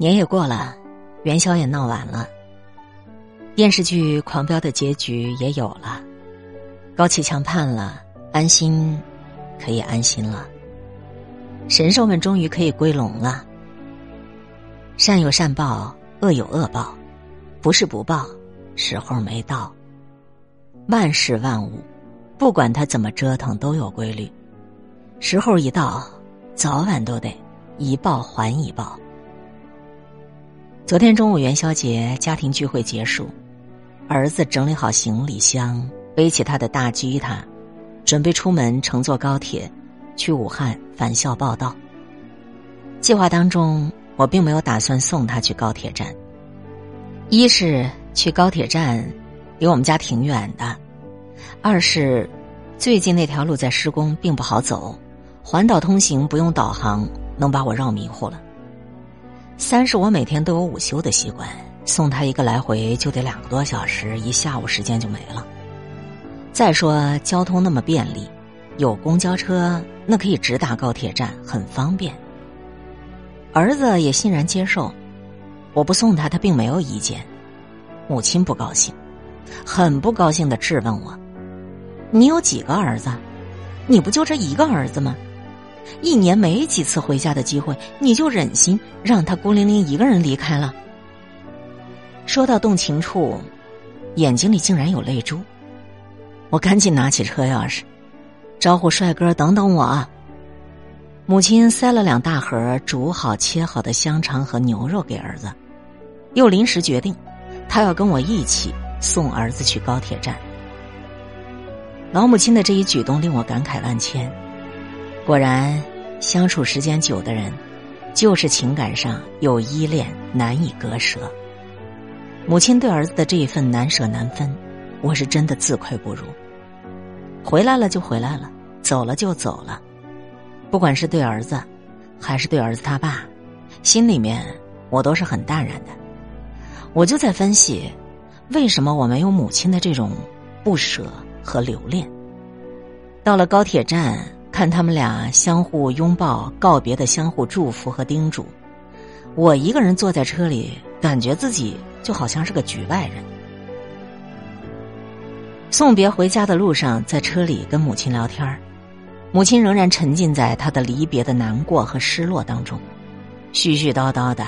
年也过了，元宵也闹完了，电视剧《狂飙》的结局也有了，高启强判了，安心，可以安心了。神兽们终于可以归笼了。善有善报，恶有恶报，不是不报，时候没到。万事万物，不管它怎么折腾，都有规律，时候一到，早晚都得一报还一报。昨天中午元宵节家庭聚会结束，儿子整理好行李箱，背起他的大吉他，准备出门乘坐高铁去武汉返校报道。计划当中，我并没有打算送他去高铁站，一是去高铁站离我们家挺远的，二是最近那条路在施工，并不好走，环岛通行不用导航，能把我绕迷糊了。三是我每天都有午休的习惯，送他一个来回就得两个多小时，一下午时间就没了。再说交通那么便利，有公交车，那可以直达高铁站，很方便。儿子也欣然接受，我不送他，他并没有意见。母亲不高兴，很不高兴的质问我：“你有几个儿子？你不就这一个儿子吗？”一年没几次回家的机会，你就忍心让他孤零零一个人离开了？说到动情处，眼睛里竟然有泪珠。我赶紧拿起车钥匙，招呼帅哥等等我。母亲塞了两大盒煮好切好的香肠和牛肉给儿子，又临时决定，他要跟我一起送儿子去高铁站。老母亲的这一举动令我感慨万千。果然，相处时间久的人，就是情感上有依恋，难以割舍。母亲对儿子的这一份难舍难分，我是真的自愧不如。回来了就回来了，走了就走了。不管是对儿子，还是对儿子他爸，心里面我都是很淡然的。我就在分析，为什么我没有母亲的这种不舍和留恋。到了高铁站。看他们俩相互拥抱、告别的相互祝福和叮嘱，我一个人坐在车里，感觉自己就好像是个局外人。送别回家的路上，在车里跟母亲聊天母亲仍然沉浸在她的离别的难过和失落当中，絮絮叨叨的，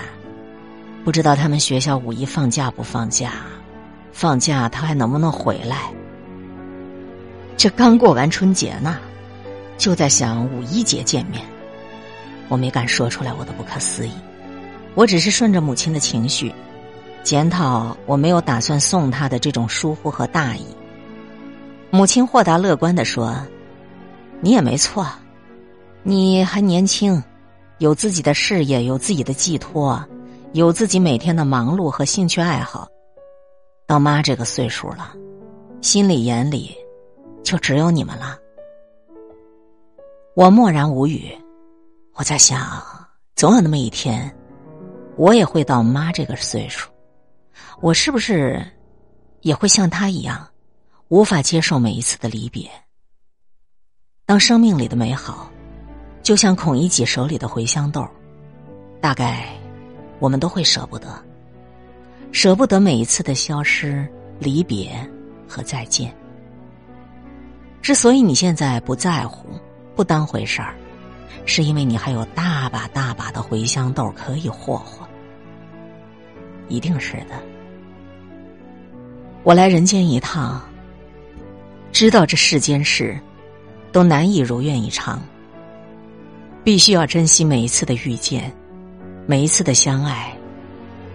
不知道他们学校五一放假不放假，放假他还能不能回来？这刚过完春节呢。就在想五一节见面，我没敢说出来我的不可思议，我只是顺着母亲的情绪，检讨我没有打算送他的这种疏忽和大意。母亲豁达乐观的说：“你也没错，你还年轻，有自己的事业，有自己的寄托，有自己每天的忙碌和兴趣爱好。到妈这个岁数了，心里眼里就只有你们了。”我默然无语，我在想，总有那么一天，我也会到妈这个岁数，我是不是也会像她一样，无法接受每一次的离别？当生命里的美好，就像孔乙己手里的茴香豆，大概我们都会舍不得，舍不得每一次的消失、离别和再见。之所以你现在不在乎。不当回事儿，是因为你还有大把大把的茴香豆可以霍霍，一定是的。我来人间一趟，知道这世间事都难以如愿以偿，必须要珍惜每一次的遇见，每一次的相爱，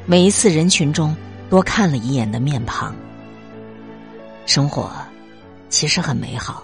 每一次人群中多看了一眼的面庞。生活其实很美好。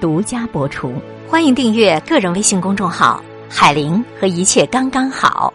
独家播出，欢迎订阅个人微信公众号“海玲”和一切刚刚好。